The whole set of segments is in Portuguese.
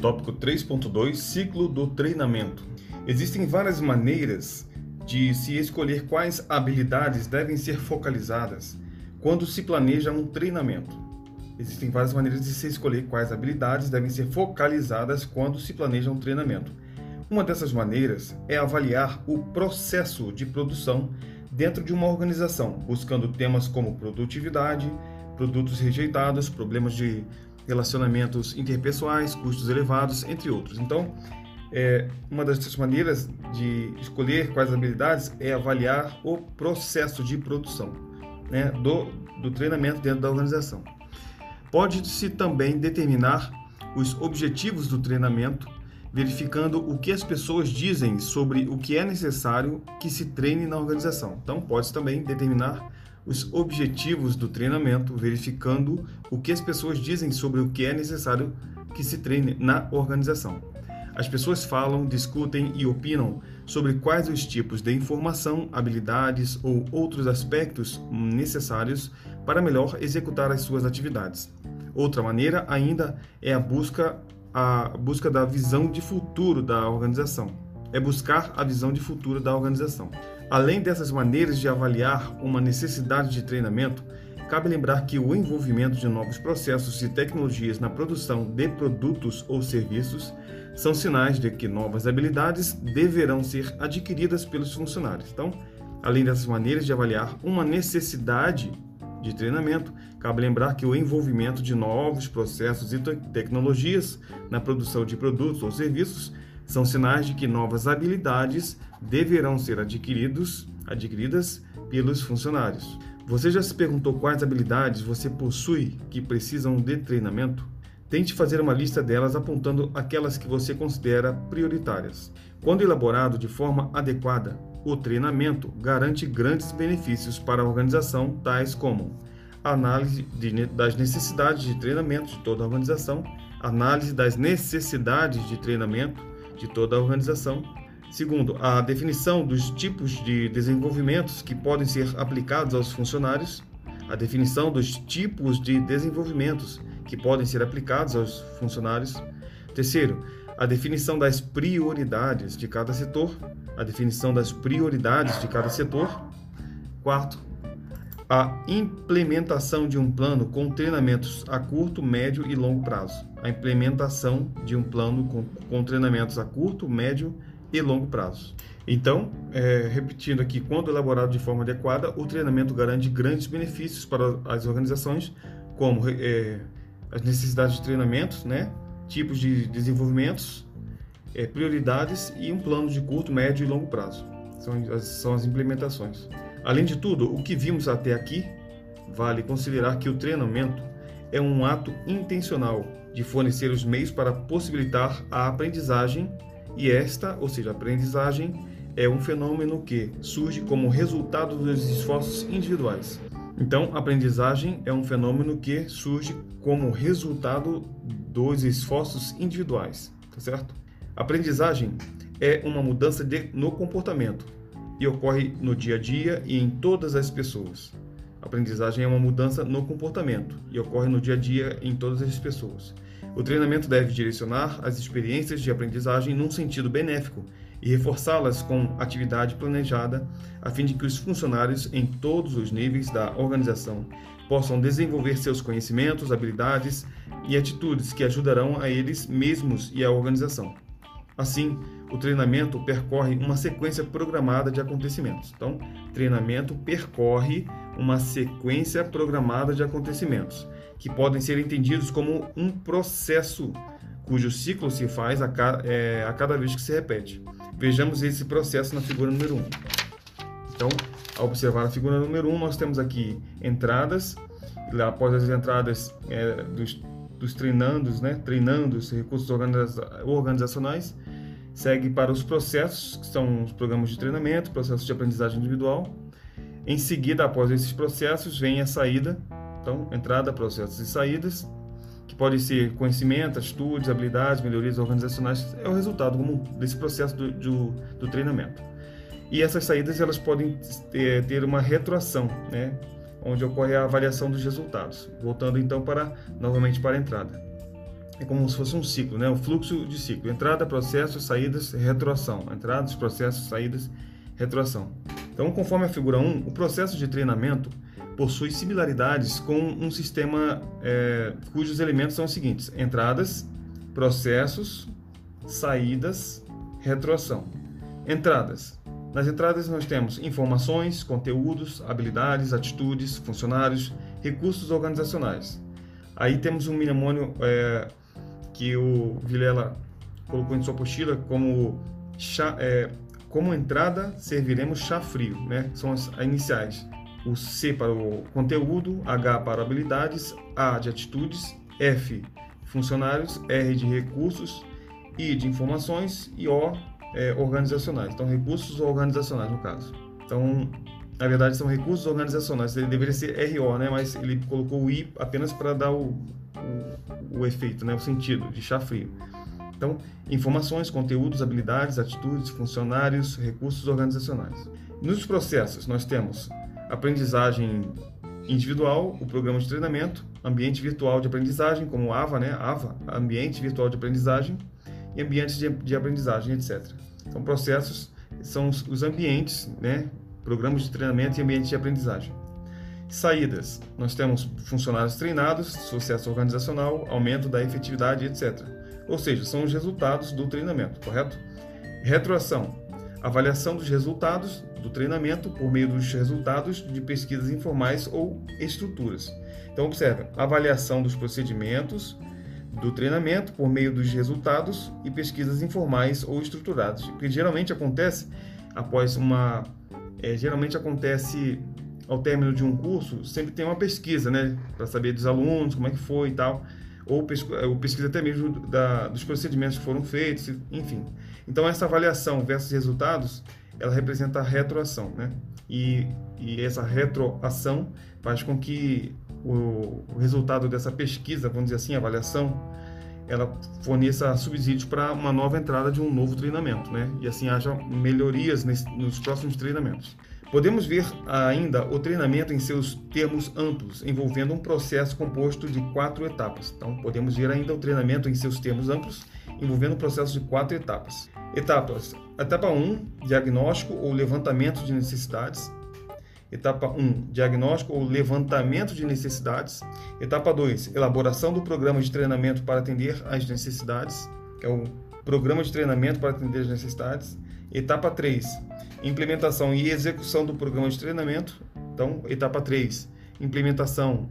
Tópico 3.2 Ciclo do treinamento. Existem várias maneiras de se escolher quais habilidades devem ser focalizadas quando se planeja um treinamento. Existem várias maneiras de se escolher quais habilidades devem ser focalizadas quando se planeja um treinamento. Uma dessas maneiras é avaliar o processo de produção dentro de uma organização, buscando temas como produtividade, produtos rejeitados, problemas de relacionamentos interpessoais, custos elevados, entre outros. Então, é, uma das maneiras de escolher quais habilidades é avaliar o processo de produção né, do, do treinamento dentro da organização. Pode-se também determinar os objetivos do treinamento, verificando o que as pessoas dizem sobre o que é necessário que se treine na organização. Então, pode-se também determinar os objetivos do treinamento, verificando o que as pessoas dizem sobre o que é necessário que se treine na organização. As pessoas falam, discutem e opinam sobre quais os tipos de informação, habilidades ou outros aspectos necessários para melhor executar as suas atividades. Outra maneira ainda é a busca a busca da visão de futuro da organização. É buscar a visão de futuro da organização. Além dessas maneiras de avaliar uma necessidade de treinamento, cabe lembrar que o envolvimento de novos processos e tecnologias na produção de produtos ou serviços são sinais de que novas habilidades deverão ser adquiridas pelos funcionários. Então, além dessas maneiras de avaliar uma necessidade de treinamento, cabe lembrar que o envolvimento de novos processos e tecnologias na produção de produtos ou serviços são sinais de que novas habilidades deverão ser adquiridos, adquiridas pelos funcionários. Você já se perguntou quais habilidades você possui que precisam de treinamento? Tente fazer uma lista delas apontando aquelas que você considera prioritárias. Quando elaborado de forma adequada, o treinamento garante grandes benefícios para a organização, tais como análise de, das necessidades de treinamento de toda a organização, análise das necessidades de treinamento de toda a organização. Segundo, a definição dos tipos de desenvolvimentos que podem ser aplicados aos funcionários, a definição dos tipos de desenvolvimentos que podem ser aplicados aos funcionários. Terceiro, a definição das prioridades de cada setor, a definição das prioridades de cada setor. Quarto, a implementação de um plano com treinamentos a curto, médio e longo prazo. A implementação de um plano com, com treinamentos a curto, médio e longo prazo. Então, é, repetindo aqui, quando elaborado de forma adequada, o treinamento garante grandes benefícios para as organizações, como é, as necessidades de treinamentos, né? tipos de desenvolvimentos, é, prioridades e um plano de curto, médio e longo prazo. São as, são as implementações. Além de tudo, o que vimos até aqui, vale considerar que o treinamento é um ato intencional de fornecer os meios para possibilitar a aprendizagem e esta, ou seja, a aprendizagem, é um fenômeno que surge como resultado dos esforços individuais. Então, aprendizagem é um fenômeno que surge como resultado dos esforços individuais, tá certo? Aprendizagem é uma mudança de, no comportamento e ocorre no dia a dia e em todas as pessoas. Aprendizagem é uma mudança no comportamento e ocorre no dia a dia em todas as pessoas. O treinamento deve direcionar as experiências de aprendizagem num sentido benéfico e reforçá-las com atividade planejada, a fim de que os funcionários em todos os níveis da organização possam desenvolver seus conhecimentos, habilidades e atitudes que ajudarão a eles mesmos e à organização. Assim, o treinamento percorre uma sequência programada de acontecimentos. Então, treinamento percorre uma sequência programada de acontecimentos, que podem ser entendidos como um processo cujo ciclo se faz a, ca é, a cada vez que se repete. Vejamos esse processo na figura número 1. Um. Então, ao observar a figura número 1, um, nós temos aqui entradas, e após as entradas é, dos, dos treinandos, né, treinando os recursos organiza organizacionais, segue para os processos, que são os programas de treinamento, processos de aprendizagem individual. Em seguida, após esses processos, vem a saída, então, entrada, processos e saídas, que podem ser conhecimento, atitudes, habilidades, melhorias organizacionais, é o resultado comum desse processo do, do, do treinamento. E essas saídas elas podem ter, ter uma retroação, né, onde ocorre a avaliação dos resultados. Voltando então para novamente para a entrada. é como se fosse um ciclo, né? O fluxo de ciclo: entrada, processos, saídas, retroação. Entradas, processos, saídas, retroação. Então, conforme a figura 1, o processo de treinamento possui similaridades com um sistema é, cujos elementos são os seguintes: entradas, processos, saídas, retroação. Entradas. Nas entradas nós temos informações, conteúdos, habilidades, atitudes, funcionários, recursos organizacionais. Aí temos um mnemônio é, que o Vilela colocou em sua apostila como é, como entrada serviremos chá frio, né? São as iniciais. O C para o conteúdo, H para habilidades, A de atitudes, F funcionários, R de recursos, I de informações e O é, organizacionais. Então, recursos organizacionais, no caso. Então, na verdade, são recursos organizacionais. Ele deveria ser RO, né? mas ele colocou o I apenas para dar o, o, o, efeito, né? o sentido de chá frio. Então, informações, conteúdos, habilidades, atitudes, funcionários, recursos organizacionais. Nos processos, nós temos aprendizagem individual, o programa de treinamento, ambiente virtual de aprendizagem, como AVA, né? AVA, ambiente virtual de aprendizagem, e ambientes de, de aprendizagem, etc. Então, processos são os, os ambientes, né? programas de treinamento e ambientes de aprendizagem. Saídas: nós temos funcionários treinados, sucesso organizacional, aumento da efetividade, etc. Ou seja, são os resultados do treinamento, correto? Retroação: avaliação dos resultados do treinamento por meio dos resultados de pesquisas informais ou estruturas. Então, observe: avaliação dos procedimentos, do treinamento por meio dos resultados e pesquisas informais ou estruturadas, que geralmente acontece após uma é, geralmente acontece ao término de um curso, sempre tem uma pesquisa, né, para saber dos alunos como é que foi e tal, ou, ou pesquisa até mesmo da, dos procedimentos que foram feitos, enfim. Então essa avaliação versus resultados, ela representa a retroação, né? E, e essa retroação faz com que o, o resultado dessa pesquisa, vamos dizer assim, avaliação, ela forneça subsídios para uma nova entrada de um novo treinamento, né? E assim haja melhorias nesse, nos próximos treinamentos. Podemos ver ainda o treinamento em seus termos amplos, envolvendo um processo composto de quatro etapas. Então, podemos ver ainda o treinamento em seus termos amplos, envolvendo um processo de quatro etapas. Etapas: etapa 1, diagnóstico ou levantamento de necessidades. Etapa 1, diagnóstico ou levantamento de necessidades. Etapa 2, elaboração do programa de treinamento para atender às necessidades, que é o programa de treinamento para atender às necessidades. Etapa 3, implementação e execução do programa de treinamento. Então, etapa 3, implementação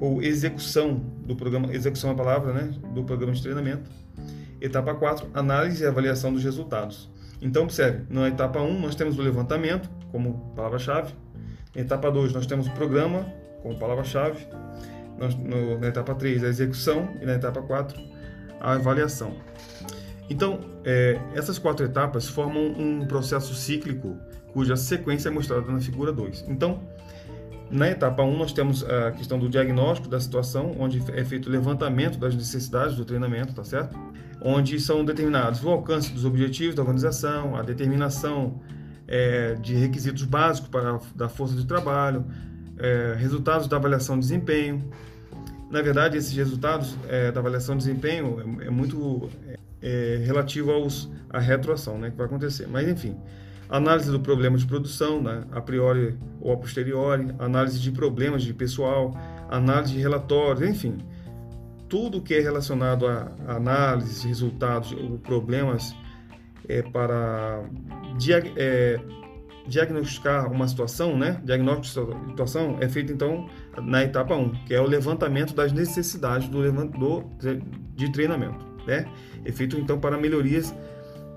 ou execução do programa, execução é a palavra, né, do programa de treinamento. Etapa 4, análise e avaliação dos resultados. Então, observe, na etapa 1 nós temos o levantamento como palavra-chave, etapa 2, nós temos o programa como palavra-chave. Na etapa 3, a execução. E na etapa 4, a avaliação. Então, é, essas quatro etapas formam um processo cíclico cuja sequência é mostrada na figura 2. Então, na etapa 1, um, nós temos a questão do diagnóstico da situação, onde é feito o levantamento das necessidades do treinamento, tá certo? Onde são determinados o alcance dos objetivos da organização, a determinação é, de requisitos básicos para da força de trabalho, é, resultados da avaliação de desempenho. Na verdade, esses resultados é, da avaliação de desempenho é, é muito é, relativo aos, à retroação né, que vai acontecer. Mas, enfim, análise do problema de produção, né, a priori ou a posteriori, análise de problemas de pessoal, análise de relatórios, enfim, tudo que é relacionado a análise, resultados ou problemas é, para diag é, diagnosticar uma situação, né? Diagnóstico de situação é feito então na etapa 1, que é o levantamento das necessidades do, do de treinamento, né? É feito então para melhorias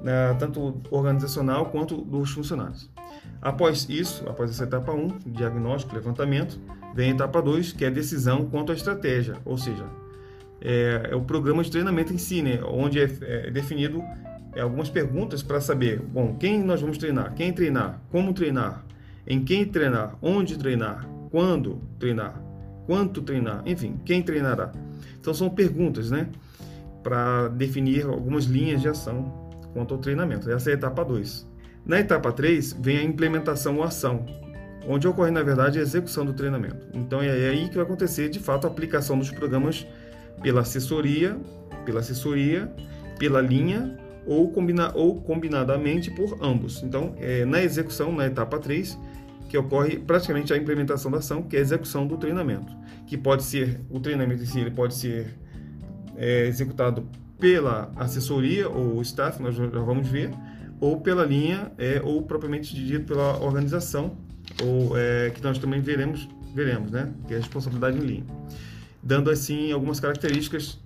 né, tanto organizacional quanto dos funcionários. Após isso, após essa etapa 1, diagnóstico, levantamento, vem a etapa 2, que é a decisão quanto à estratégia, ou seja, é, é o programa de treinamento em si, né, onde é, é definido é, algumas perguntas para saber, bom, quem nós vamos treinar, quem treinar, como treinar, em quem treinar, onde treinar, quando treinar, quanto treinar, enfim, quem treinará. Então são perguntas, né, para definir algumas linhas de ação quanto ao treinamento. Essa é a etapa 2. Na etapa 3 vem a implementação ou ação, onde ocorre na verdade a execução do treinamento. Então é aí que vai acontecer de fato a aplicação dos programas pela assessoria, pela assessoria, pela linha ou, combina, ou combinadamente por ambos. Então, é, na execução, na etapa 3, que ocorre praticamente a implementação da ação, que é a execução do treinamento, que pode ser, o treinamento em si, ele pode ser é, executado pela assessoria ou staff, nós já vamos ver, ou pela linha, é, ou propriamente dito pela organização, ou é, que nós também veremos, veremos, né, que é a responsabilidade em linha, dando assim algumas características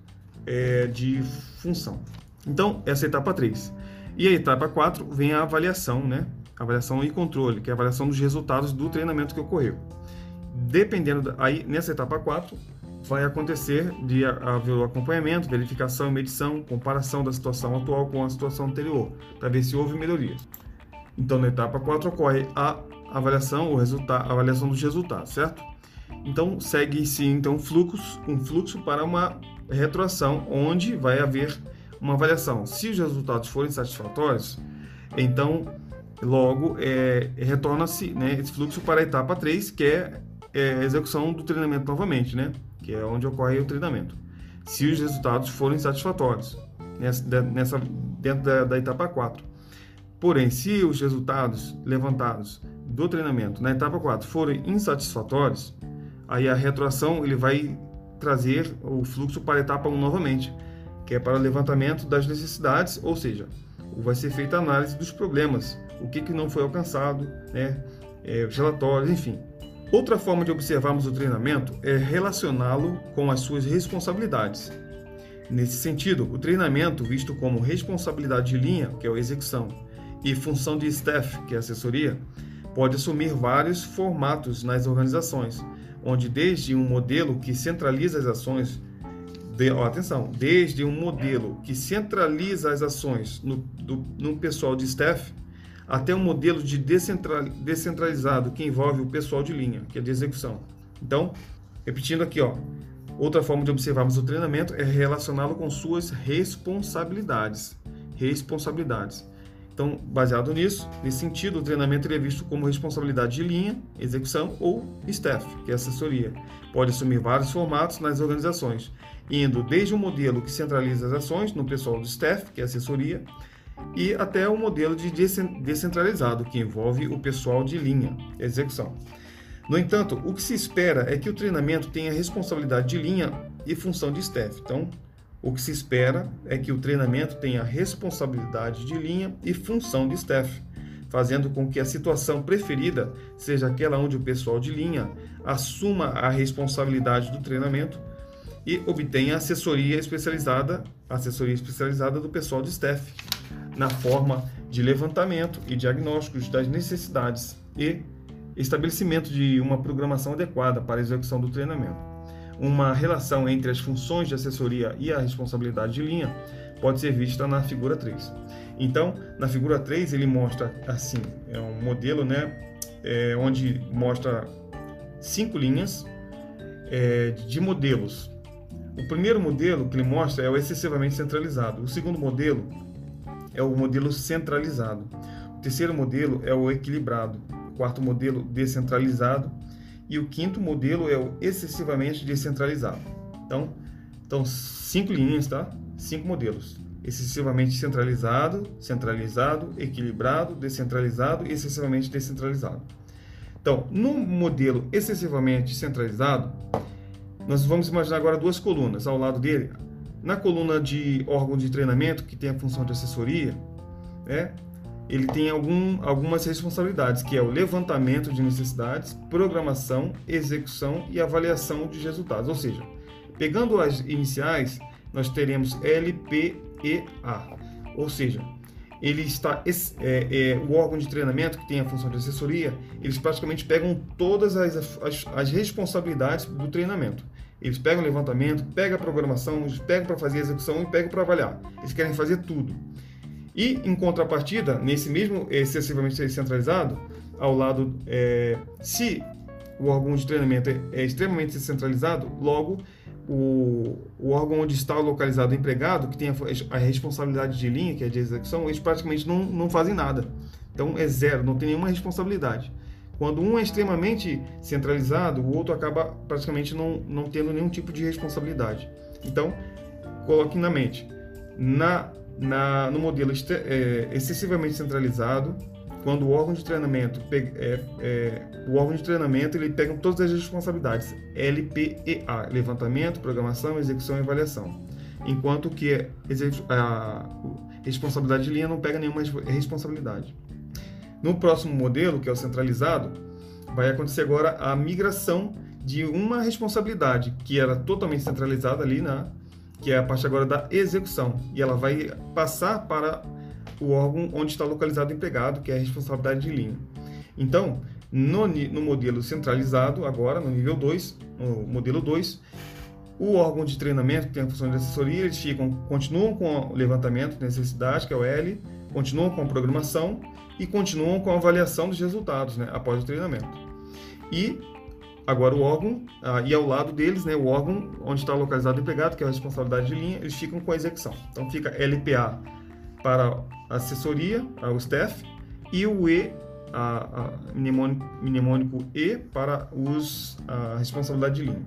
é, de função. Então, essa é a etapa 3. E a etapa 4 vem a avaliação, né? Avaliação e controle, que é a avaliação dos resultados do treinamento que ocorreu. Dependendo, da, aí nessa etapa 4, vai acontecer de haver o acompanhamento, verificação medição, comparação da situação atual com a situação anterior, para ver se houve melhoria. Então, na etapa 4 ocorre a avaliação, o resultado, avaliação dos resultados, certo? Então, segue-se então fluxo, um fluxo para uma retroação, onde vai haver uma avaliação. Se os resultados forem satisfatórios, então logo é, retorna-se né, esse fluxo para a etapa 3, que é, é, a execução do treinamento novamente, né, que é onde ocorre o treinamento. Se os resultados forem satisfatórios, nessa, nessa dentro da, da etapa 4. Porém, se os resultados levantados do treinamento na etapa 4 forem insatisfatórios, aí a retroação ele vai trazer o fluxo para a etapa 1 novamente, que é para levantamento das necessidades, ou seja, vai ser feita a análise dos problemas, o que, que não foi alcançado, né, é, os relatórios, enfim. Outra forma de observarmos o treinamento é relacioná-lo com as suas responsabilidades. Nesse sentido, o treinamento, visto como responsabilidade de linha, que é a execução, e função de staff, que é assessoria, pode assumir vários formatos nas organizações, onde desde um modelo que centraliza as ações de, ó, atenção, desde um modelo que centraliza as ações no, do, no pessoal de staff, até um modelo de descentral, descentralizado que envolve o pessoal de linha, que é de execução. Então, repetindo aqui, ó, outra forma de observarmos o treinamento é relacioná-lo com suas responsabilidades. Responsabilidades. Então, baseado nisso, nesse sentido, o treinamento é visto como responsabilidade de linha, execução ou staff, que é assessoria. Pode assumir vários formatos nas organizações, indo desde um modelo que centraliza as ações no pessoal do staff, que é assessoria, e até o modelo de descentralizado, que envolve o pessoal de linha, execução. No entanto, o que se espera é que o treinamento tenha responsabilidade de linha e função de staff. Então, o que se espera é que o treinamento tenha responsabilidade de linha e função de staff, fazendo com que a situação preferida seja aquela onde o pessoal de linha assuma a responsabilidade do treinamento e obtenha assessoria especializada, assessoria especializada do pessoal de staff, na forma de levantamento e diagnósticos das necessidades e estabelecimento de uma programação adequada para a execução do treinamento. Uma relação entre as funções de assessoria e a responsabilidade de linha pode ser vista na figura 3. Então, na figura 3, ele mostra assim, é um modelo, né, é, onde mostra cinco linhas é, de modelos o primeiro modelo que ele mostra é o excessivamente centralizado. O segundo modelo é o modelo centralizado. O terceiro modelo é o equilibrado. O quarto modelo, descentralizado. E o quinto modelo é o excessivamente descentralizado. Então, então cinco linhas, tá? Cinco modelos. Excessivamente centralizado, centralizado, equilibrado, descentralizado e excessivamente descentralizado. Então, no modelo excessivamente centralizado, nós vamos imaginar agora duas colunas ao lado dele. Na coluna de órgão de treinamento, que tem a função de assessoria, né, ele tem algum, algumas responsabilidades, que é o levantamento de necessidades, programação, execução e avaliação de resultados. Ou seja, pegando as iniciais, nós teremos LPEA. Ou seja, ele está é, é, o órgão de treinamento que tem a função de assessoria, eles praticamente pegam todas as, as, as responsabilidades do treinamento. Eles pegam o levantamento, pegam a programação, pegam para fazer a execução e pegam para avaliar. Eles querem fazer tudo. E, em contrapartida, nesse mesmo excessivamente centralizado, ao lado, é, se o órgão de treinamento é, é extremamente centralizado, logo o, o, órgão onde está localizado o empregado, que tem a, a, responsabilidade de linha, que é de execução, eles praticamente não, não fazem nada. Então é zero, não tem nenhuma responsabilidade. Quando um é extremamente centralizado, o outro acaba praticamente não, não tendo nenhum tipo de responsabilidade. Então, coloque na mente, na, na, no modelo é, excessivamente centralizado, quando o órgão de treinamento é, é, o órgão de treinamento ele pega todas as responsabilidades LPEA levantamento programação execução e avaliação enquanto que a responsabilidade de linha não pega nenhuma responsabilidade no próximo modelo que é o centralizado vai acontecer agora a migração de uma responsabilidade que era totalmente centralizada ali na que é a parte agora da execução e ela vai passar para o órgão onde está localizado o empregado, que é a responsabilidade de linha. Então, no, no modelo centralizado, agora, no nível 2, no modelo 2, o órgão de treinamento, que tem a função de assessoria, eles ficam, continuam com o levantamento de necessidade, que é o L, continuam com a programação e continuam com a avaliação dos resultados né, após o treinamento. E agora o órgão, ah, e ao lado deles, né, o órgão onde está localizado o empregado, que é a responsabilidade de linha, eles ficam com a execução. Então fica LPA para assessoria, o staff, e o E, a, a mnemônico, mnemônico, E, para os, a responsabilidade de linha.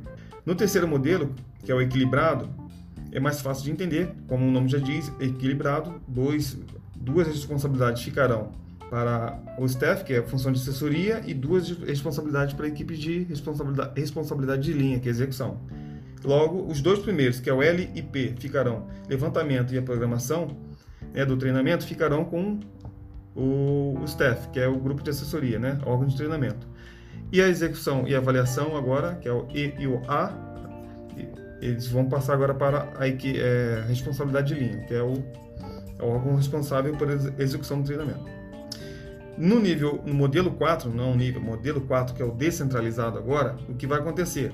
No terceiro modelo, que é o equilibrado, é mais fácil de entender, como o nome já diz, equilibrado, dois, duas responsabilidades ficarão para o staff, que é a função de assessoria, e duas responsabilidades para a equipe de responsabilidade, responsabilidade de linha, que é a execução. Logo, os dois primeiros, que é o L e P, ficarão levantamento e a programação, né, do treinamento ficarão com o, o staff, que é o grupo de assessoria, né, órgão de treinamento. E a execução e avaliação agora, que é o E e o A, eles vão passar agora para a é, responsabilidade de linha, que é o, é o órgão responsável por execução do treinamento. No nível, no modelo 4, não nível, modelo 4, que é o descentralizado agora, o que vai acontecer?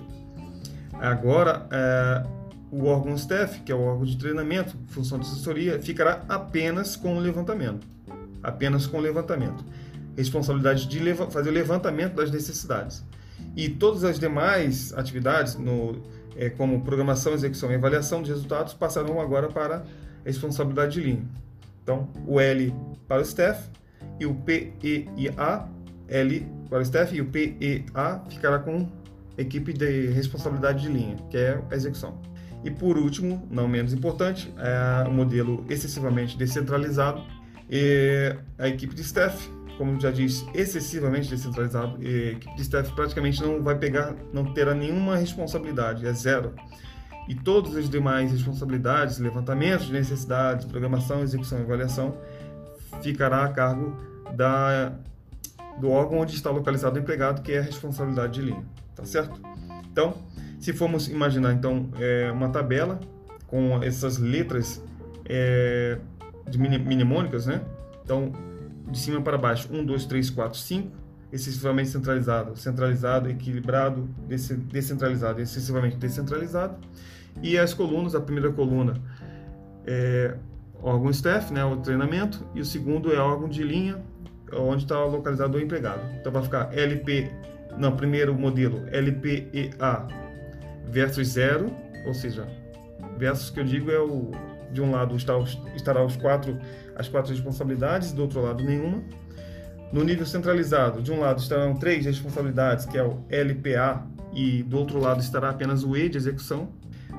Agora, é, o órgão staff, que é o órgão de treinamento, função de assessoria, ficará apenas com o levantamento. Apenas com o levantamento. Responsabilidade de leva fazer o levantamento das necessidades. E todas as demais atividades, no, é, como programação, execução e avaliação de resultados, passarão agora para a responsabilidade de linha. Então, o L para o staff e o P, E e A, L para o staff e o P, E, A ficará com equipe de responsabilidade de linha, que é a execução. E por último, não menos importante, é o modelo excessivamente descentralizado. E a equipe de staff, como já disse, excessivamente descentralizado, e a equipe de staff praticamente não vai pegar, não terá nenhuma responsabilidade, é zero. E todas as demais responsabilidades, levantamento de necessidades, programação, execução e avaliação, ficará a cargo da, do órgão onde está localizado o empregado, que é a responsabilidade de linha. Tá certo? Então, se formos imaginar então é, uma tabela com essas letras é, de mnemônicas, né? Então, de cima para baixo, 1, 2, 3, 4, 5, excessivamente centralizado, centralizado, equilibrado, descentralizado, excessivamente descentralizado. E as colunas, a primeira coluna é órgão staff, né, o treinamento, e o segundo é órgão de linha, onde está localizado o empregado. Então vai ficar LP, não, primeiro modelo LPEA versus zero, ou seja, versus que eu digo é o de um lado está, estará os quatro, as quatro responsabilidades, do outro lado nenhuma. No nível centralizado, de um lado estarão três responsabilidades, que é o LPA, e do outro lado estará apenas o E de execução.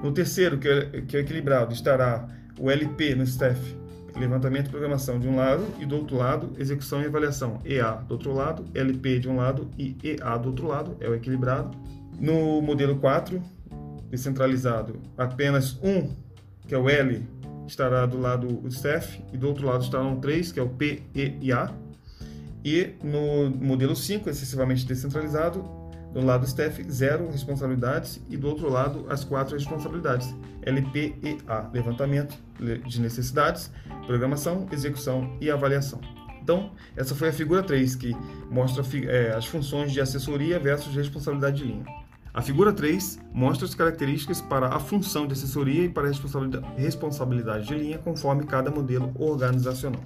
No terceiro, que é, que é equilibrado, estará o LP no staff, levantamento e programação de um lado, e do outro lado, execução e avaliação, EA do outro lado, LP de um lado e EA do outro lado, é o equilibrado. No modelo 4, descentralizado, apenas um, que é o L, estará do lado do staff e do outro lado estarão três, que é o P, E e A. E no modelo 5, excessivamente descentralizado, do lado do staff, zero responsabilidades e do outro lado as quatro responsabilidades, LP e A, levantamento de necessidades, programação, execução e avaliação. Então, essa foi a figura 3, que mostra é, as funções de assessoria versus responsabilidade de linha. A figura 3 mostra as características para a função de assessoria e para a responsabilidade de linha conforme cada modelo organizacional.